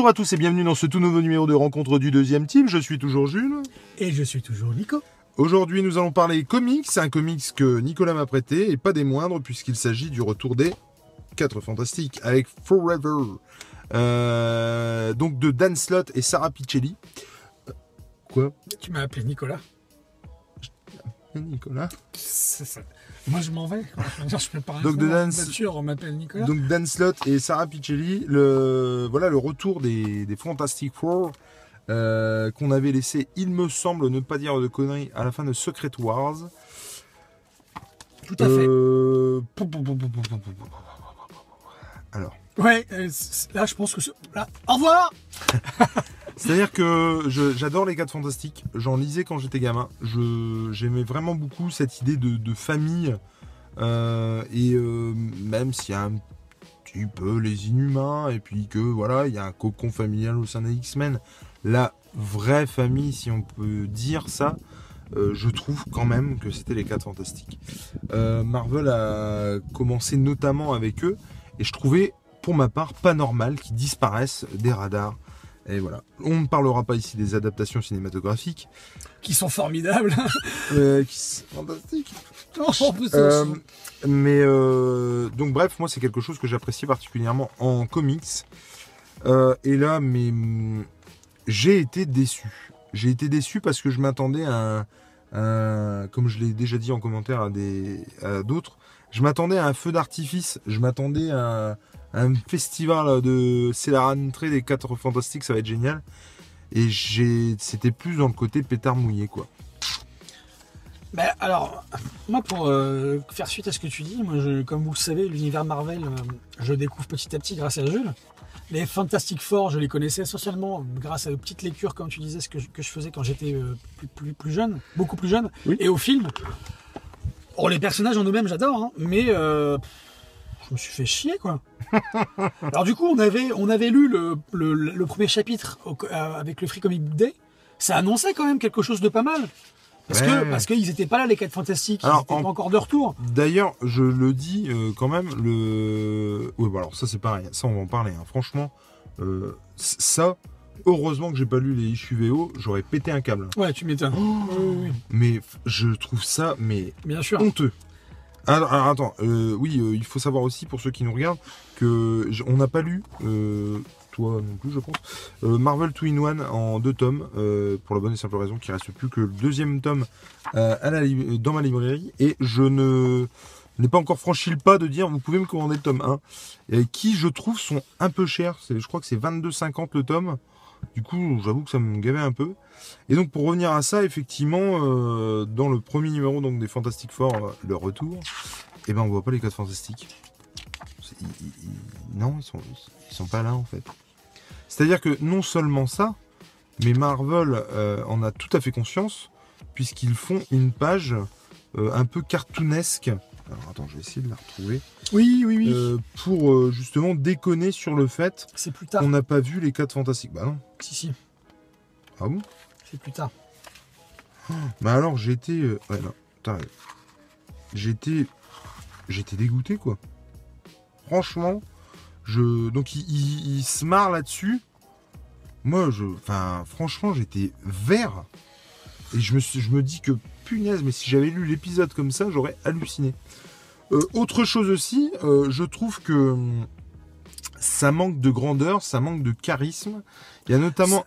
Bonjour à tous et bienvenue dans ce tout nouveau numéro de rencontre du deuxième team. Je suis toujours Jules. Et je suis toujours Nico. Aujourd'hui, nous allons parler comics. Un comics que Nicolas m'a prêté et pas des moindres puisqu'il s'agit du retour des 4 Fantastiques avec Forever. Euh, donc de Dan Slott et Sarah Piccelli. Euh, Quoi? Tu m'as appelé Nicolas. Nicolas? Ça. Moi, je m'en vais. Je prépare Donc, de Dan... voiture, on m'appelle Nicolas. Donc, Dan Slott et Sarah Piccelli, le, voilà, le retour des, des Fantastic Four qu'on avait laissé, il me semble, ne pas dire de conneries, à la fin de Secret Wars. Tout à fait. Alors. Ouais, là, je pense que. Là. Au revoir c'est-à-dire que j'adore les 4 Fantastiques, j'en lisais quand j'étais gamin, j'aimais vraiment beaucoup cette idée de, famille, euh, et euh, même s'il y a un petit peu les inhumains, et puis que voilà, il y a un cocon familial au sein des X-Men, la vraie famille, si on peut dire ça, euh, je trouve quand même que c'était les 4 Fantastiques. Marvel a commencé notamment avec eux, et je trouvais, pour ma part, pas normal qu'ils disparaissent des radars. Et voilà. On ne parlera pas ici des adaptations cinématographiques, Qui sont formidables. euh, qui sont fantastiques. Euh, mais euh, donc bref, moi c'est quelque chose que j'apprécie particulièrement en comics. Euh, et là, mais hum, j'ai été déçu. J'ai été déçu parce que je m'attendais à, un, un- comme je l'ai déjà dit en commentaire à des à d'autres, je m'attendais à un feu d'artifice. Je m'attendais à, à un festival de c'est la rentrée des quatre fantastiques, ça va être génial. Et j'ai, c'était plus dans le côté pétard mouillé quoi. Ben, alors, moi, pour euh, faire suite à ce que tu dis, moi, je- comme vous le savez, l'univers Marvel, euh, je découvre petit à petit grâce à Jules. Les Fantastic Four, je les connaissais essentiellement grâce à de petites lectures, comme tu disais, ce que je, que je faisais quand j'étais euh, plus, plus, plus jeune, beaucoup plus jeune, Oui. et au film. Oh, les personnages en eux-mêmes, j'adore, hein, mais euh, je me suis fait chier, quoi. Alors du coup, on avait, on avait lu le, le- le premier chapitre au- euh, avec le Free Comic Day. Ça annonçait quand même quelque chose de pas mal. Parce Ouais. que parce qu'ils n'étaient pas là les 4 fantastiques, ils Alors, étaient en- pas encore de retour. D'ailleurs, je le dis euh, quand même, le. Oui, alors ça c'est pareil, ça on va en parler. hein. Franchement, euh, ça, heureusement que j'ai pas lu les issues VO, j'aurais pété un câble. Ouais, tu m'étonnes. Oui, oui, Mais je trouve ça, mais bien sûr. honteux. Alors, attends, euh, oui, euh, il faut savoir aussi pour ceux qui nous regardent que on n'a pas lu, euh, toi non plus, je pense, euh, Marvel Two in One en deux tomes, pour la bonne et simple raison qu'il reste plus que le deuxième tome dans ma librairie, et je ne n'ai pas encore franchi le pas de dire vous pouvez me commander le tome 1, et qui je trouve sont un peu chers. Je crois que c'est 22,50 le tome. Du coup, j'avoue que ça me gavait un peu. Et donc pour revenir à ça, effectivement, euh, dans le premier numéro donc des Fantastic Four, euh, le retour, eh ben on voit pas les quatre Fantastiques. Non, ils sont, sont pas là en fait. C'est-à-dire que non seulement ça, mais Marvel euh, en a tout à fait conscience, puisqu'ils font une page un peu cartoonesque. Alors attends, je vais essayer de la retrouver. Oui, oui, oui. Euh, pour euh, justement déconner sur le fait C'est plus tard. qu'on n'a pas vu les quatre Fantastiques. Bah non. Si, si, Ah bon? C'est plus tard. Bah alors j'étais. euh, Ouais, non, t'as raison. J'étais. J'étais dégoûté quoi. Franchement, je. Donc il, il- il se marre là-dessus. Moi, je. Enfin, franchement, j'étais vert. Et je me, suis... je me dis que punaise, mais si j'avais lu l'épisode comme ça, j'aurais halluciné. Euh, autre chose aussi, euh, je trouve que hum, ça manque de grandeur, ça manque de charisme. Il y a notamment.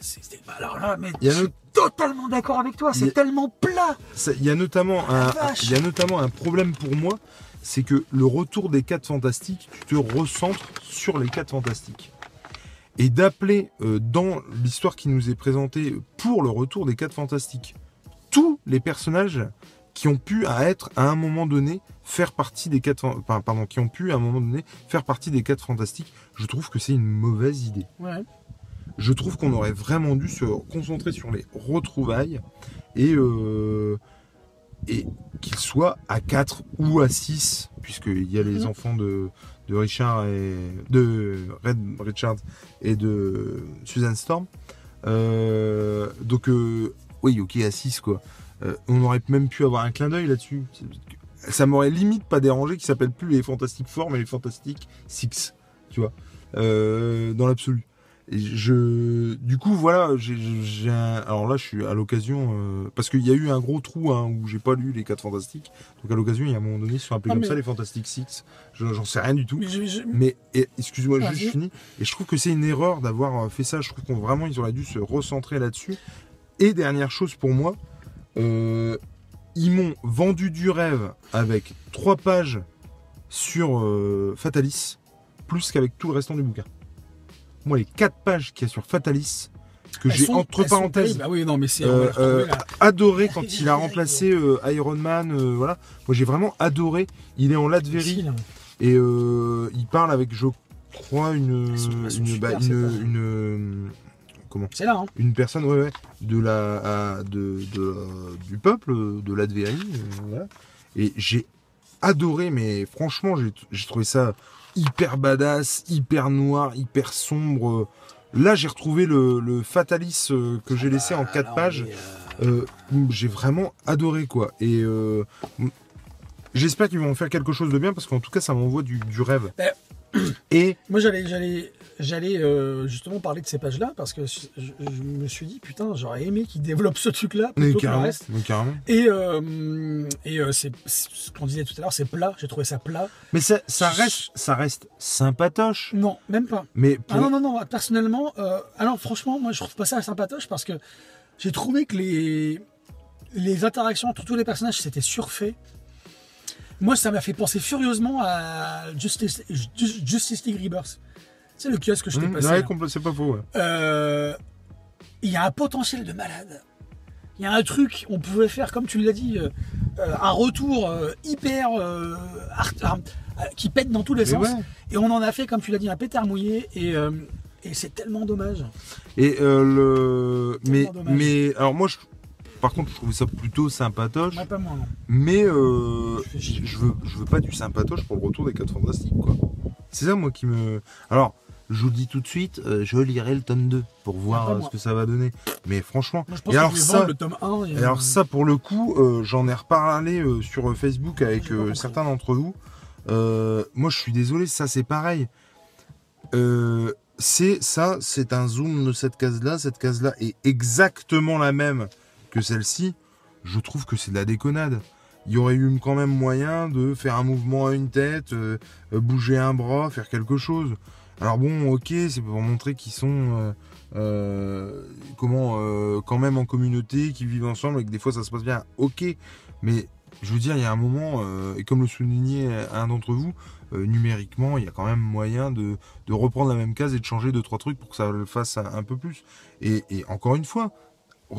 C'est- Alors là, mais Il y a je suis no- totalement d'accord avec toi. A- C'est tellement plat. Il y a notamment un, il y a notamment un problème pour moi, c'est que le retour des 4 fantastiques, tu te recentres sur les 4 fantastiques. Et d'appeler euh, dans l'histoire qui nous est présentée pour le retour des 4 fantastiques tous les personnages qui ont pu à être à un moment donné faire partie des 4 fan- enfin, pardon, qui ont pu à un moment donné faire partie des 4 fantastiques, je trouve que c'est une mauvaise idée Ouais. je trouve qu'on aurait vraiment dû se concentrer sur les retrouvailles et, euh, et qu'ils soient à 4 ou à 6, puisqu'il y a les Mhm. enfants de, de Richard et de Red Richard et de Susan Storm. Euh, donc, euh, oui, ok, à 6 quoi. Euh, on aurait même pu avoir un clin d'œil là-dessus. Ça m'aurait limite pas dérangé qu'ils s'appellent plus les Fantastic Four, mais les Fantastic Six. tu vois, euh, dans l'absolu. Et je, du coup, voilà, j'ai, un- alors là, je suis à l'occasion, euh, parce qu'il y a eu un gros trou hein, où j'ai pas lu les 4 fantastiques. Donc à l'occasion, il y a un moment donné, ils sont appelés Ah, comme mais- ça les Fantastic Six. Je- J'en sais rien du tout. Mais je- excuse-moi, juste je finis. Et je trouve que c'est une erreur d'avoir fait ça. Je trouve qu'on vraiment ils auraient dû se recentrer là-dessus. Et dernière chose pour moi, euh, ils m'ont vendu du rêve avec trois pages sur euh, Fatalis, plus qu'avec tout le restant du bouquin. Moi, les quatre pages qu'il y a sur Fatalis, que j'ai entre parenthèses. Ah oui, non, mais euh, euh, adoré quand il a remplacé Iron Man. voilà, moi j'ai vraiment adoré. Il est en Latverie. Là. Et il parle avec, je crois, une, une, bah, une, comment C'est là, hein. Une personne, ouais, ouais, de la, à- de, de, euh, du peuple, de l'Advérie, euh, voilà. Et j'ai adoré, mais franchement, j'ai trouvé ça hyper badass, hyper noir, hyper sombre. Là, j'ai retrouvé le, le Fatalis euh, que j'ai laissé en Ah, quatre non, pages. euh, Euh, j'ai vraiment adoré quoi. Et euh, j'espère qu'ils vont faire quelque chose de bien parce qu'en tout cas ça m'envoie du, du rêve. Ben, Et Moi, j'allais, j'allais, j'allais euh, justement parler de ces pages-là parce que je, je me suis dit, putain, j'aurais aimé qu'ils développent ce truc-là mais plutôt que le reste. Et, euh, et euh, c'est c'est ce qu'on disait tout à l'heure, c'est plat. J'ai trouvé ça plat. Mais ça, ça reste, ça reste sympatoche. Non, même pas. Mais pour- Ah non, non, non, personnellement, alors franchement, moi je trouve pas ça sympatoche parce que j'ai trouvé que les, les interactions entre tous les personnages c'était surfait. Moi ça m'a fait penser furieusement à Justice, Ju- Justice League Rebirth. C'est le kiosque que je t'ai Mmh, passé. ouais, c'est pas faux. ouais. Euh, Il y a un potentiel de malade. Il y a un truc, on pouvait faire, comme tu l'as dit, euh, euh, un retour euh, hyper art- qui pète dans tous les Mais sens. ouais. Et on en a fait, comme tu l'as dit, un pétard mouillé. Et, et c'est tellement dommage. Et euh, le, mais, Tellement dommage. mais alors moi, je, par contre, je trouvais ça plutôt sympatoche. Moi, pas moi, non. Mais euh, Je je veux, je veux pas du sympatoche pour le retour des 4 fantastiques, quoi. C'est ça, moi, qui me. Alors, je vous le dis tout de suite, euh, je lirai le tome 2 pour voir euh, ce que ça va donner. Mais franchement, Moi, je pense et que alors ça, vendre le tome 1. Et, et alors ça, pour le coup, euh, j'en ai reparlé sur Facebook avec certains d'entre vous. Moi, je suis désolé, ça, c'est pareil. C'est ça, c'est un zoom de cette case-là. Cette case-là est exactement la même que celle-ci. Je trouve que c'est de la déconnade. Il y aurait eu quand même moyen de faire un mouvement à une tête, euh, euh, bouger un bras, faire quelque chose. Alors bon, ok, c'est pour montrer qu'ils sont euh, comment quand même en communauté, qu'ils vivent ensemble et que des fois ça se passe bien. Ok, mais je veux dire, il y a un moment, et comme le soulignait un d'entre vous, numériquement, il y a quand même moyen de, reprendre la même case et de changer deux trois trucs pour que ça le fasse un, un peu plus. Et, et encore une fois,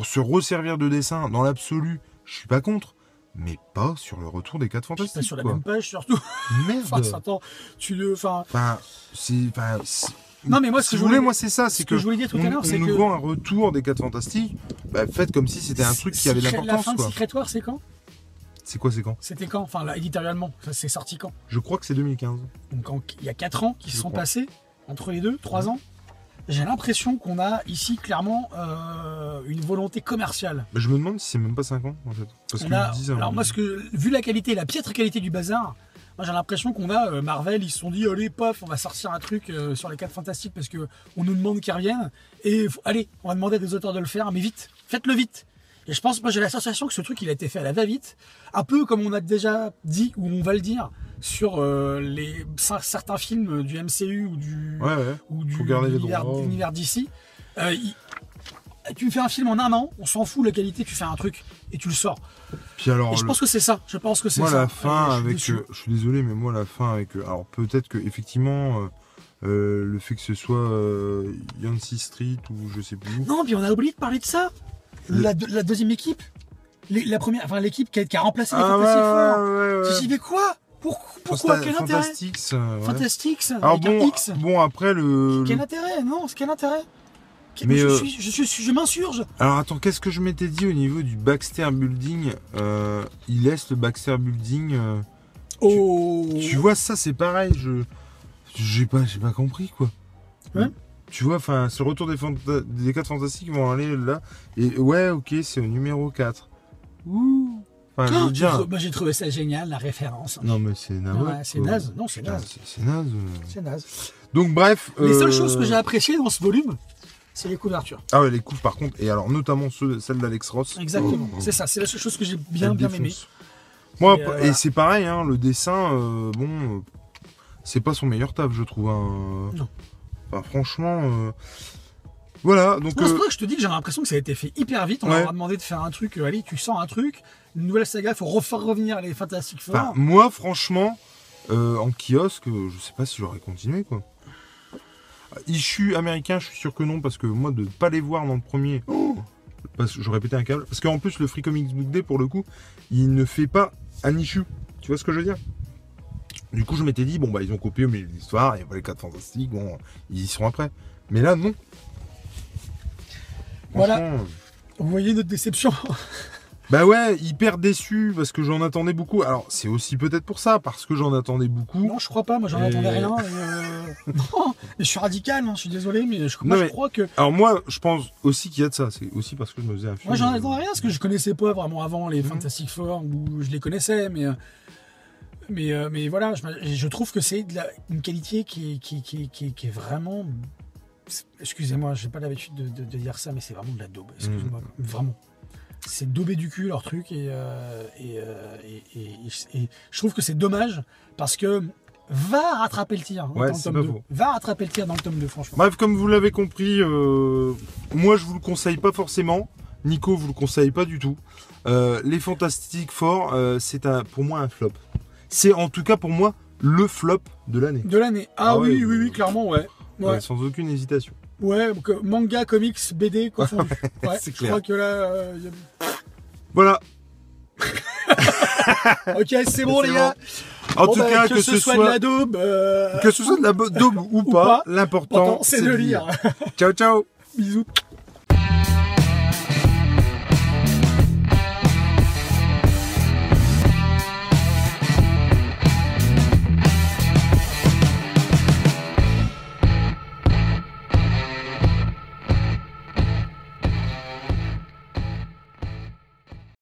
se resservir de dessin dans l'absolu, je suis pas contre, mais pas sur le retour des 4 pas fantastiques. sur la même page, surtout. Merde. enfin, attends, tu le. Enfin, Enfin, c'est, enfin, non, mais moi, ce si que je voulais, moi c'est ça, ce c'est que que, je voulais dire tout on, à l'heure, c'est nous que. vend un retour des 4 fantastiques. Bah, faites comme si c'était un truc qui avait de La l'importance, de quoi. Secret War, c'est quand? C'est quoi, c'est quand? C'était quand? Enfin, là, éditorialement, ça c'est sorti quand? Je crois que c'est 2015. Donc, il y a 4 ans qui se sont crois. passés entre les deux, 3 ans? J'ai l'impression qu'on a ici clairement euh, une volonté commerciale. Je me demande si c'est même pas 5 ans, en fait. Parce que a- hein, alors moi, ce que, vu la qualité, la piètre qualité du bazar, moi j'ai l'impression qu'on a euh, Marvel, ils se sont dit allez paf, on va sortir un truc euh, sur les 4 fantastiques parce que on nous demande qu'ils reviennent et faut- allez, on va demander à des auteurs de le faire, mais vite, faites-le vite. Et je pense, moi j'ai la sensation que ce truc il a été fait à la va-vite, un peu comme on a déjà dit ou on va le dire sur euh, les cer- certains films du MCU ou du Ouais, ouais. ou du l'univers d'ici. Euh, tu me fais un film en un an, on s'en fout de la qualité, tu fais un truc et tu le sors. Puis alors, Et je le- pense que c'est ça. Je pense que c'est moi, ça. la fin Euh, je suis avec. je suis désolé, mais moi, la fin avec. euh, alors, peut-être que, effectivement, euh, le fait que ce soit Yancy Street ou je sais plus où. Non, puis on a oublié de parler de ça. La, de- la deuxième équipe, Les- la première, enfin l'équipe qui a, qui a remplacé les Ah, Fantastic Four. ouais, mais quoi? Pourquoi, Quel intérêt? Fantastics, euh. Fantastics Alors bon, X. bon après le. Quel le- intérêt? Non, quel intérêt? Mais, je, euh, suis, je, suis, je m'insurge. Alors attends, qu'est-ce que je m'étais dit au niveau du Baxter Building euh, Il laisse le Baxter Building. euh, Oh. Tu vois, ça c'est pareil. Je j'ai pas, j'ai pas compris quoi. Ouais. Tu vois, enfin, ce retour des, des 4 fantastiques vont aller là. Et ouais, ok, c'est au numéro 4. Ouh. Enfin, je veux j'ai dire- trou- moi, j'ai trouvé ça génial, la référence. Non, mais c'est naze. Ouais, c'est naze. Non, c'est naze. c'est- naze. C'est naze. Donc, bref. Les euh, seules choses que j'ai appréciées dans ce volume, c'est les couvertures. Ah ouais, les coups, par contre, et alors notamment ceux, celle d'Alex Ross. Exactement. Oh. C'est ça, c'est la seule chose que j'ai bien, bien aimé. Moi, Et, et, euh, voilà. c'est pareil, hein, le dessin, euh, bon, euh, c'est pas son meilleur taf, je trouve. hein. Non. Enfin, franchement, euh, voilà. Donc, c'est euh, pour ça que je te dis que j'ai l'impression que ça a été fait hyper vite. On Ouais. leur a demandé de faire un truc. euh, allez, tu sens un truc, une nouvelle saga, il faut refaire revenir les Fantastic Four. enfin, moi, franchement, euh, en kiosque, je sais pas si j'aurais continué, quoi. Issue américain, je suis sûr que non, parce que moi, de ne pas les voir dans le premier, oh, parce que j'aurais pété un câble. Parce qu'en plus, le Free Comics Book Day, pour le coup, il ne fait pas un issue. Tu vois ce que je veux dire? Du coup, je m'étais dit, bon, bah, ils ont copié au milieu de l'histoire, il n'y a pas les 4 fantastiques, bon, ils y seront après. Mais là, non. Voilà. Franchement, Vous voyez notre déception Bah ouais, hyper déçu parce que j'en attendais beaucoup. Alors, c'est aussi peut-être pour ça, parce que j'en attendais beaucoup. Non, je crois pas. Moi, j'en Et- attendais rien. et, euh, Non, je suis radical. hein, je suis désolé, mais je, moi, Non, je mais- crois que Alors, moi, je pense aussi qu'il y a de ça. C'est aussi parce que je me faisais un film. moi, j'en euh, attendais rien parce que je connaissais pas vraiment avant les Mhm. Fantastic Four ou je les connaissais, mais. Euh, Mais, euh, mais voilà, je, je trouve que c'est une qualité qui, est- qui, qui, qui, qui est vraiment. Excusez-moi, j'ai pas l'habitude de, de- de dire ça, mais c'est vraiment de la daube. Excuse-moi, Mhm. vraiment. C'est daubé du cul leur truc et, euh, et, euh, et- je trouve que c'est dommage parce que va rattraper le tir hein, Ouais, dans le tome pas 2. faux. Va rattraper le tir dans le tome 2, franchement. Bref, comme vous l'avez compris, euh, moi, je vous le conseille pas forcément. Nico vous le conseille pas du tout. Euh, les Fantastiques Four, euh, c'est pour moi un flop. C'est en tout cas pour moi le flop de l'année. De l'année. Ah, Ah ouais, oui, oui, euh, oui, clairement, ouais. Ouais, Ouais, sans aucune hésitation. ouais manga, comics, BD, confondu. Ouais, C'est je clair. crois que là. euh, y a- Voilà. Ok, c'est bon, les gars. En Bon, tout bah, cas, que, ce soit, de la daube. euh, que ce soit de la daube ou Ou pas, pas, l'important c'est de lire. Ciao, ciao. Bisous.